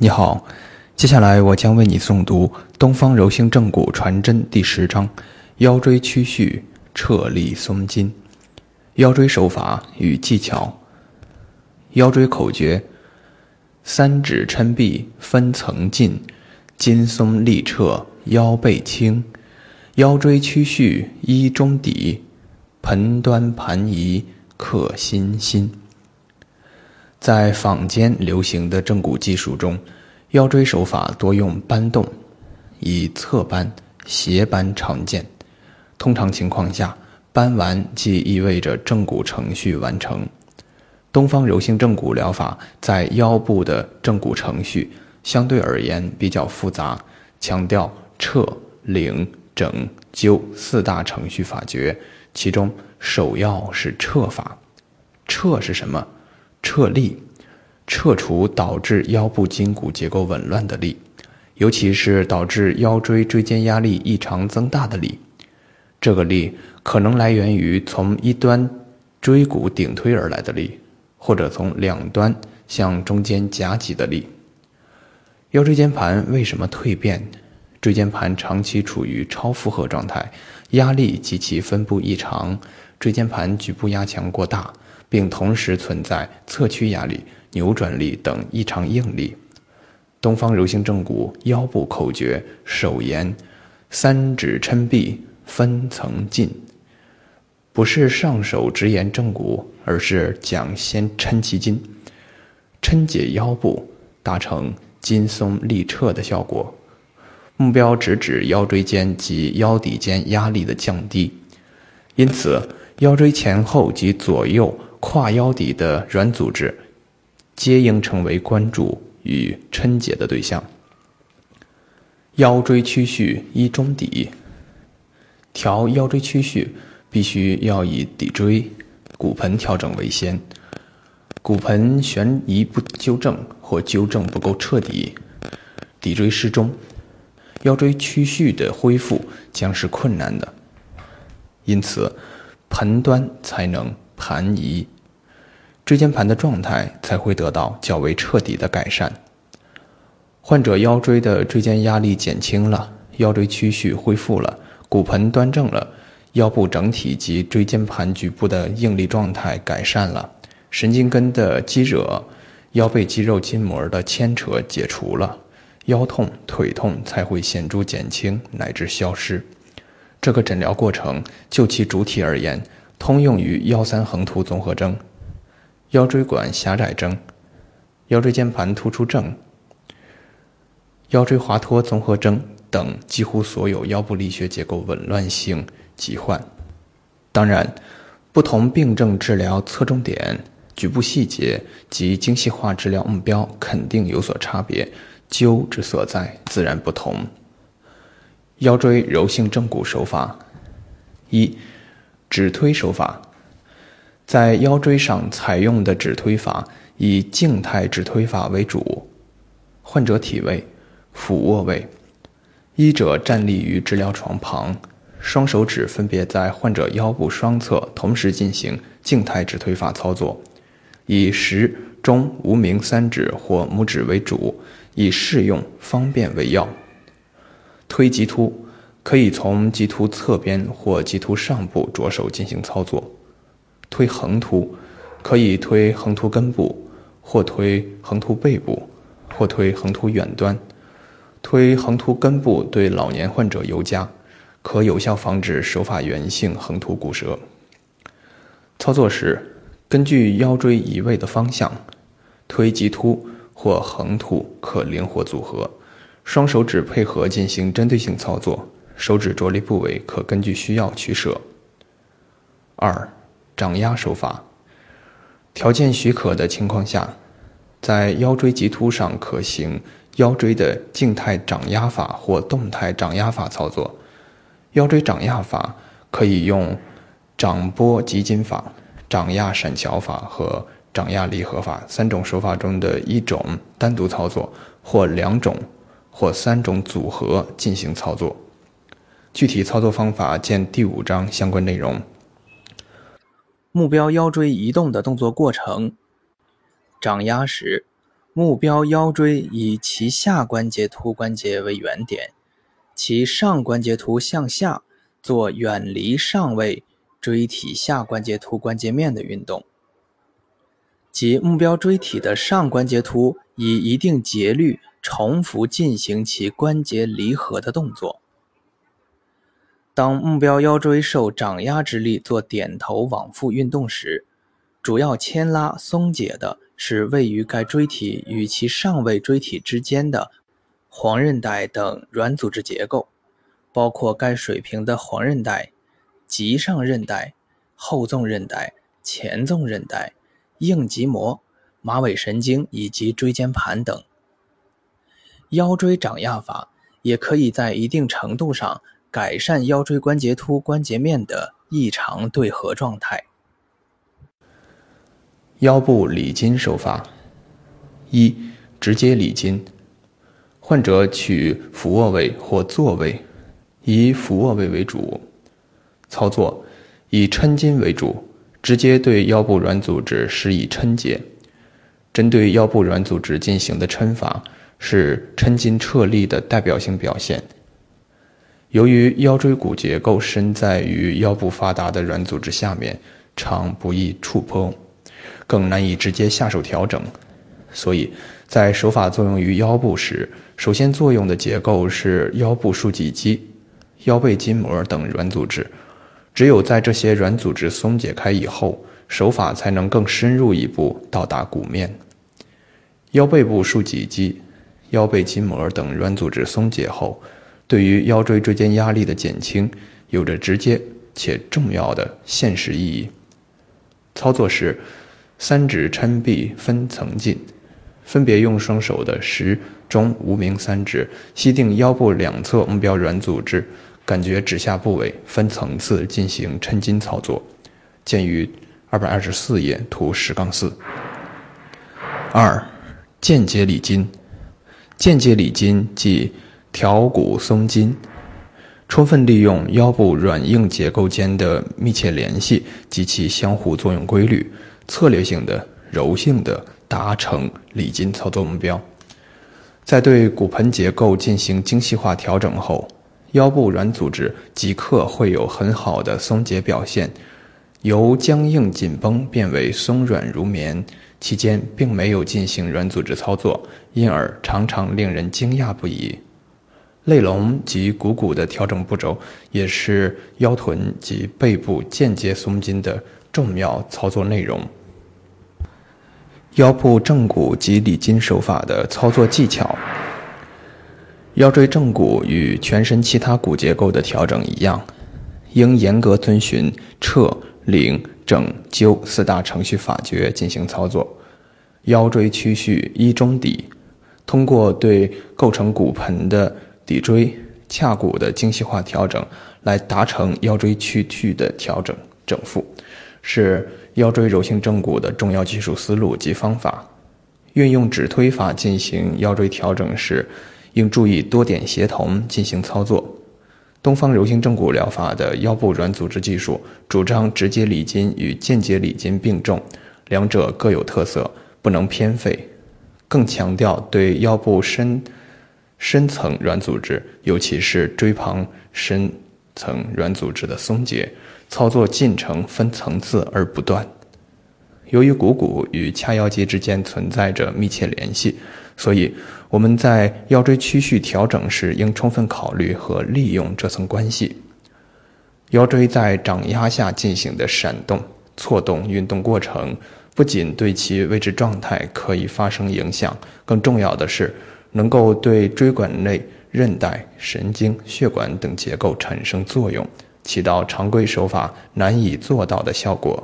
你好，接下来我将为你诵读《东方柔性正骨传真》第十章：腰椎曲序，撤力松筋。腰椎手法与技巧。腰椎口诀：三指抻臂分层进，筋松力撤，腰背轻。腰椎曲序一中底，盆端盘移克心心。在坊间流行的正骨技术中，腰椎手法多用搬动，以侧搬、斜搬常见。通常情况下，搬完即意味着正骨程序完成。东方柔性正骨疗法在腰部的正骨程序相对而言比较复杂，强调撤、领、整、灸四大程序法诀，其中首要是撤法。撤是什么？撤力，撤除导致腰部筋骨结构紊乱的力，尤其是导致腰椎椎间压力异常增大的力。这个力可能来源于从一端椎骨顶推而来的力，或者从两端向中间夹挤的力。腰椎间盘为什么蜕变？椎间盘长期处于超负荷状态，压力及其分布异常，椎间盘局部压强过大。并同时存在侧屈压力、扭转力等异常应力。东方柔性正骨腰部口诀手言：三指抻臂分层进。不是上手直言正骨，而是讲先抻其筋，抻解腰部，达成筋松力撤的效果。目标直指腰椎间及腰底间压力的降低。因此，腰椎前后及左右。胯腰底的软组织，皆应成为关注与抻解的对象。腰椎曲序一中底，调腰椎曲序必须要以骶椎、骨盆调整为先。骨盆悬移不纠正或纠正不够彻底，骶椎失中，腰椎曲序的恢复将是困难的。因此，盆端才能。盘移，椎间盘的状态才会得到较为彻底的改善。患者腰椎的椎间压力减轻了，腰椎曲序恢复了，骨盆端正了，腰部整体及椎间盘局部的应力状态改善了，神经根的激惹、腰背肌肉筋膜的牵扯解除了，腰痛、腿痛才会显著减轻乃至消失。这个诊疗过程就其主体而言。通用于腰三横突综合征、腰椎管狭窄症、腰椎间盘突出症、腰椎滑脱综合征等几乎所有腰部力学结构紊乱性疾患。当然，不同病症治疗侧重点、局部细节及精细化治疗目标肯定有所差别，灸之所在自然不同。腰椎柔性正骨手法一。指推手法，在腰椎上采用的指推法以静态指推法为主。患者体位：俯卧位，医者站立于治疗床旁，双手指分别在患者腰部双侧同时进行静态指推法操作，以食、中、无名三指或拇指为主，以适用方便为要。推棘突。可以从棘突侧边或棘突上部着手进行操作。推横突，可以推横突根部，或推横突背部，或推横突远端。推横突根部对老年患者尤佳，可有效防止手法源性横突骨折。操作时，根据腰椎移位的方向，推棘突或横突可灵活组合，双手指配合进行针对性操作。手指着力部位可根据需要取舍。二，掌压手法，条件许可的情况下，在腰椎棘突上可行腰椎的静态掌压法或动态掌压法操作。腰椎掌压法可以用掌拨棘筋法、掌压闪桥法和掌压离合法三种手法中的一种单独操作，或两种或三种组合进行操作。具体操作方法见第五章相关内容。目标腰椎移动的动作过程。掌压时，目标腰椎以其下关节突关节为原点，其上关节突向下做远离上位椎体下关节突关节面的运动，即目标椎体的上关节突以一定节律重复进行其关节离合的动作。当目标腰椎受掌压之力做点头往复运动时，主要牵拉松解的是位于该椎体与其上位椎体之间的黄韧带等软组织结构，包括该水平的黄韧带、棘上韧带、后纵韧带、前纵韧带、硬棘膜、马尾神经以及椎间盘等。腰椎掌压法也可以在一定程度上。改善腰椎关节突关节面的异常对合状态。腰部理筋手法：一、直接理筋。患者取俯卧位或坐位，以俯卧位为主。操作以抻筋为主，直接对腰部软组织施以抻解。针对腰部软组织进行的抻法，是抻筋撤力的代表性表现。由于腰椎骨结构深在于腰部发达的软组织下面，常不易触碰，更难以直接下手调整，所以在手法作用于腰部时，首先作用的结构是腰部竖脊肌、腰背筋膜等软组织。只有在这些软组织松解开以后，手法才能更深入一步到达骨面。腰背部竖脊肌、腰背筋膜等软组织松解后。对于腰椎椎间压力的减轻有着直接且重要的现实意义。操作时，三指抻臂分层进，分别用双手的食、中、无名三指吸定腰部两侧目标软组织，感觉指下部位分层次进行抻筋操作。见于二百二十四页图十杠四。二、间接理筋。间接理筋即。调骨松筋，充分利用腰部软硬结构间的密切联系及其相互作用规律，策略性的、柔性的达成理筋操作目标。在对骨盆结构进行精细化调整后，腰部软组织即刻会有很好的松解表现，由僵硬紧绷变为松软如棉，期间并没有进行软组织操作，因而常常令人惊讶不已。肋龙及股骨的调整步骤，也是腰臀及背部间接松筋的重要操作内容。腰部正骨及理筋手法的操作技巧。腰椎正骨与全身其他骨结构的调整一样，应严格遵循撤、领、整、灸四大程序法诀进行操作。腰椎曲序一中底，通过对构成骨盆的骶椎髂骨的精细化调整，来达成腰椎屈曲的调整整复，是腰椎柔性正骨的重要技术思路及方法。运用指推法进行腰椎调整时，应注意多点协同进行操作。东方柔性正骨疗法的腰部软组织技术，主张直接理筋与间接理筋并重，两者各有特色，不能偏废。更强调对腰部深。深层软组织，尤其是椎旁深层软组织的松解，操作进程分层次而不断。由于股骨与髂腰肌之间存在着密切联系，所以我们在腰椎曲序调整时，应充分考虑和利用这层关系。腰椎在掌压下进行的闪动、错动运动过程，不仅对其位置状态可以发生影响，更重要的是。能够对椎管内韧带、神经、血管等结构产生作用，起到常规手法难以做到的效果。